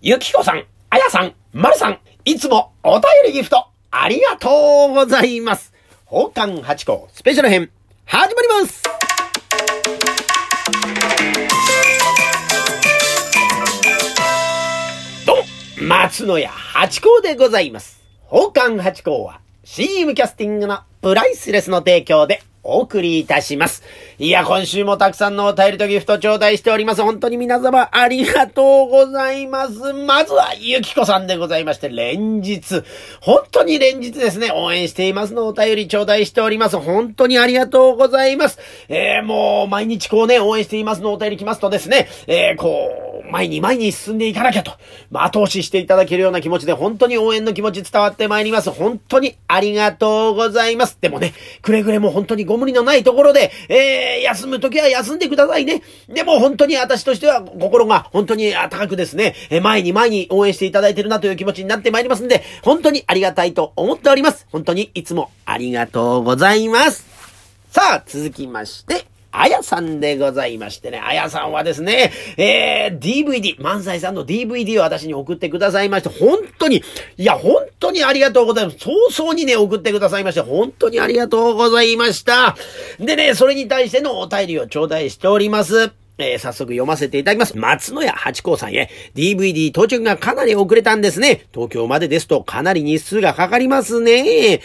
ゆきこさん、あやさん、まるさん、いつもお便りギフト、ありがとうございます。宝冠八甲スペシャル編、始まりますどうも、松野屋八甲でございます。宝冠八甲は CM キャスティングのプライスレスの提供でお送りいたします。いや、今週もたくさんのお便りとギフト頂戴しております。本当に皆様ありがとうございます。まずは、ゆきこさんでございまして、連日、本当に連日ですね、応援していますのお便り頂戴しております。本当にありがとうございます。えー、もう、毎日こうね、応援していますのお便り来ますとですね、えー、こう、前に前に進んでいかなきゃと、ま、後押ししていただけるような気持ちで、本当に応援の気持ち伝わってまいります。本当にありがとうございます。でもね、くれぐれも本当にご無理のないところで、えー、休むときは休んでくださいね。でも本当に私としては心が本当に高くですね、え前に前に応援していただいてるなという気持ちになってまいりますんで、本当にありがたいと思っております。本当にいつもありがとうございます。さあ、続きまして、あやさんでございましてね、あやさんはですね、えー、DVD、万歳さんの DVD を私に送ってくださいまして、本当に、いや、本当にありがとうございます。早々にね、送ってくださいまして、本当にありがとうございました。でね、それに対してのお便りを頂戴しております。えー早速読ませていただきます。松野屋八甲さんへ DVD 到着がかなり遅れたんですね。東京までですとかなり日数がかかりますね。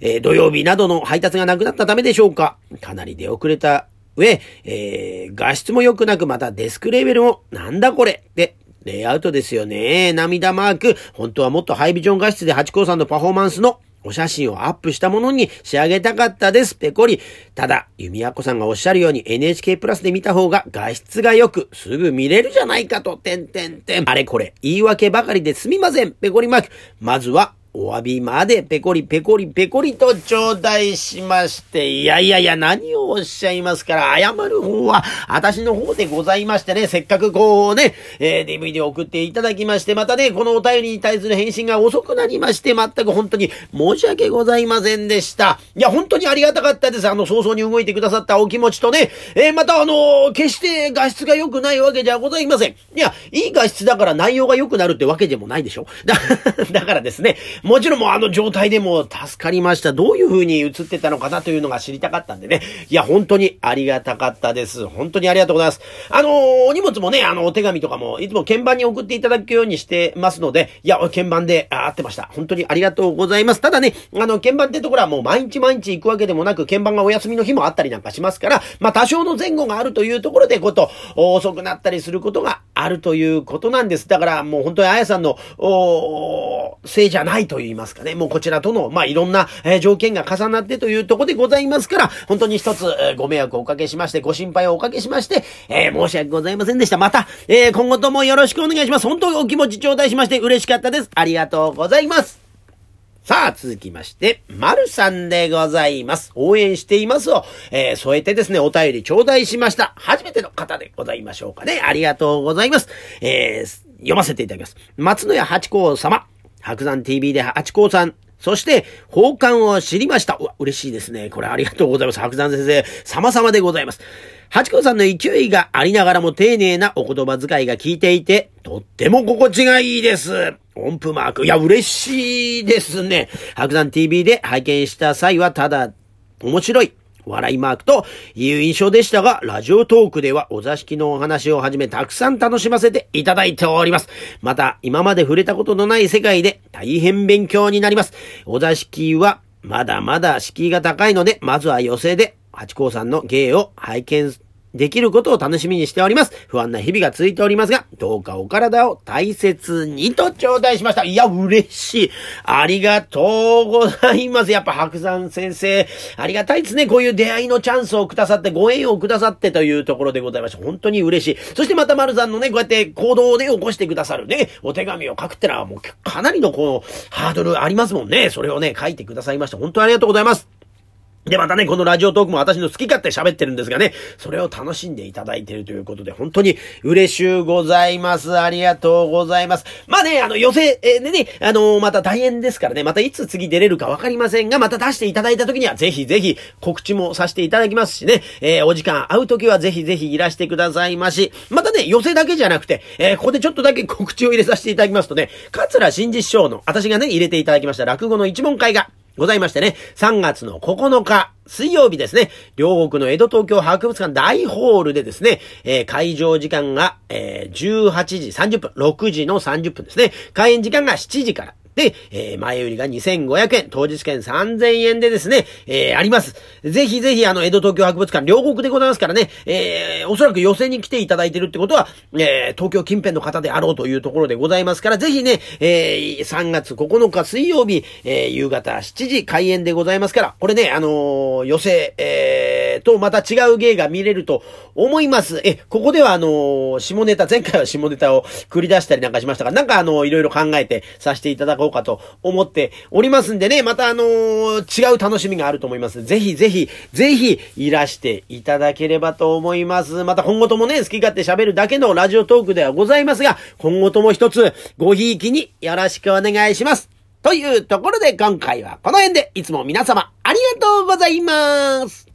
えー土曜日などの配達がなくなったためでしょうか。かなり出遅れた上、えー画質も良くなくまたデスクレベルもなんだこれってレイアウトですよね。涙マーク。本当はもっとハイビジョン画質で八甲さんのパフォーマンスのお写真をアップしたものに仕上げたかったです。ペコリ。ただ、弓矢子さんがおっしゃるように NHK プラスで見た方が画質が良く、すぐ見れるじゃないかと、てんてんてん。あれこれ、言い訳ばかりですみません。ペコリマーク。まずは、お詫びまでペコリペコリペコリと頂戴しまして、いやいやいや、何をおっしゃいますから、謝る方は、私の方でございましてね、せっかくこうね、えー DVD を送っていただきまして、またね、このお便りに対する返信が遅くなりまして、全く本当に申し訳ございませんでした。いや、本当にありがたかったです。あの、早々に動いてくださったお気持ちとね、えーまたあの決して画質が良くないわけじゃございません。いや、いい画質だから内容が良くなるってわけでもないでしょ。だ、だからですね、もちろんもうあの状態でも助かりました。どういう風に映ってたのかなというのが知りたかったんでね。いや、本当にありがたかったです。本当にありがとうございます。あのお荷物もね、あの、お手紙とかも、いつも鍵盤に送っていただくようにしてますので、いや、鍵盤であ合ってました。本当にありがとうございます。ただね、あの、鍵盤ってところはもう毎日毎日行くわけでもなく、鍵盤がお休みの日もあったりなんかしますから、まあ、多少の前後があるというところで、こと、遅くなったりすることがあるということなんです。だから、もう本当にあやさんの、おせいじゃないと言いますかね。もうこちらとの、まあ、いろんな、えー条件が重なってというとこでございますから、本当に一つ、えーご迷惑をおかけしまして、ご心配をおかけしまして、えー申し訳ございませんでした。また、え今後ともよろしくお願いします。本当にお気持ち頂戴しまして嬉しかったです。ありがとうございます。さあ、続きまして、まるさんでございます。応援していますを、えー添えてですね、お便り頂戴しました。初めての方でございましょうかね。ありがとうございます。えー読ませていただきます。松野屋八甲様、白山 TV で八甲さん、そして、宝冠を知りました。うわ、嬉しいですね。これありがとうございます。白山先生、様々でございます。八甲さんの勢いがありながらも丁寧なお言葉遣いが効いていて、とっても心地がいいです。音符マーク。いや、嬉しいですね。白山 TV で拝見した際は、ただ、面白い。笑いマークという印象でしたが、ラジオトークではお座敷のお話をはじめたくさん楽しませていただいております。また、今まで触れたことのない世界で大変勉強になります。お座敷はまだまだ敷居が高いので、まずは寄席で八甲さんの芸を拝見できることを楽しみにしております。不安な日々が続いておりますが、どうかお体を大切にと頂戴しました。いや、嬉しい。ありがとうございます。やっぱ白山先生、ありがたいですね。こういう出会いのチャンスをくださって、ご縁をくださってというところでございました。本当に嬉しい。そしてまた丸さんのね、こうやって行動をね、起こしてくださるね、お手紙を書くってのはもうかなりのこのハードルありますもんね。それをね、書いてくださいました。本当にありがとうございます。で、またね、このラジオトークも私の好き勝手喋ってるんですがね、それを楽しんでいただいているということで、本当に嬉しゅうございます。ありがとうございます。まあね、あの、寄せ、えー、ね、あのー、また大変ですからね、またいつ次出れるかわかりませんが、また出していただいた時には、ぜひぜひ告知もさせていただきますしね、えー、お時間会う時はぜひぜひいらしてくださいまし。またね、寄せだけじゃなくて、え、ここでちょっとだけ告知を入れさせていただきますとね、桂新実師匠の、私がね、入れていただきました落語の一問会が、ございましてね、3月の9日、水曜日ですね、両国の江戸東京博物館大ホールでですね、えー、会場時間が、えー、18時30分、6時の30分ですね。開演時間が7時から。で、えー、前売りが2500円、当日券3000円でですね、えー、あります。ぜひぜひ、あの、江戸東京博物館両国でございますからね、えー、おそらく予選に来ていただいてるってことは、えー、東京近辺の方であろうというところでございますから、ぜひね、えー、3月9日水曜日、えー、夕方7時開演でございますから、これね、あのー、予選、えー、とまた違う芸が見れると思います。え、ここではあのー、下ネタ、前回は下ネタを繰り出したりなんかしましたが、なんかあのー、いろいろ考えてさせていただこうこうかと思っておりますんでね、またあのー、違う楽しみがあると思います。ぜひぜひ、ぜひいらしていただければと思います。また今後ともね、好き勝手喋るだけのラジオトークではございますが、今後とも一つごひいきによろしくお願いします。というところで今回はこの辺でいつも皆様ありがとうございます。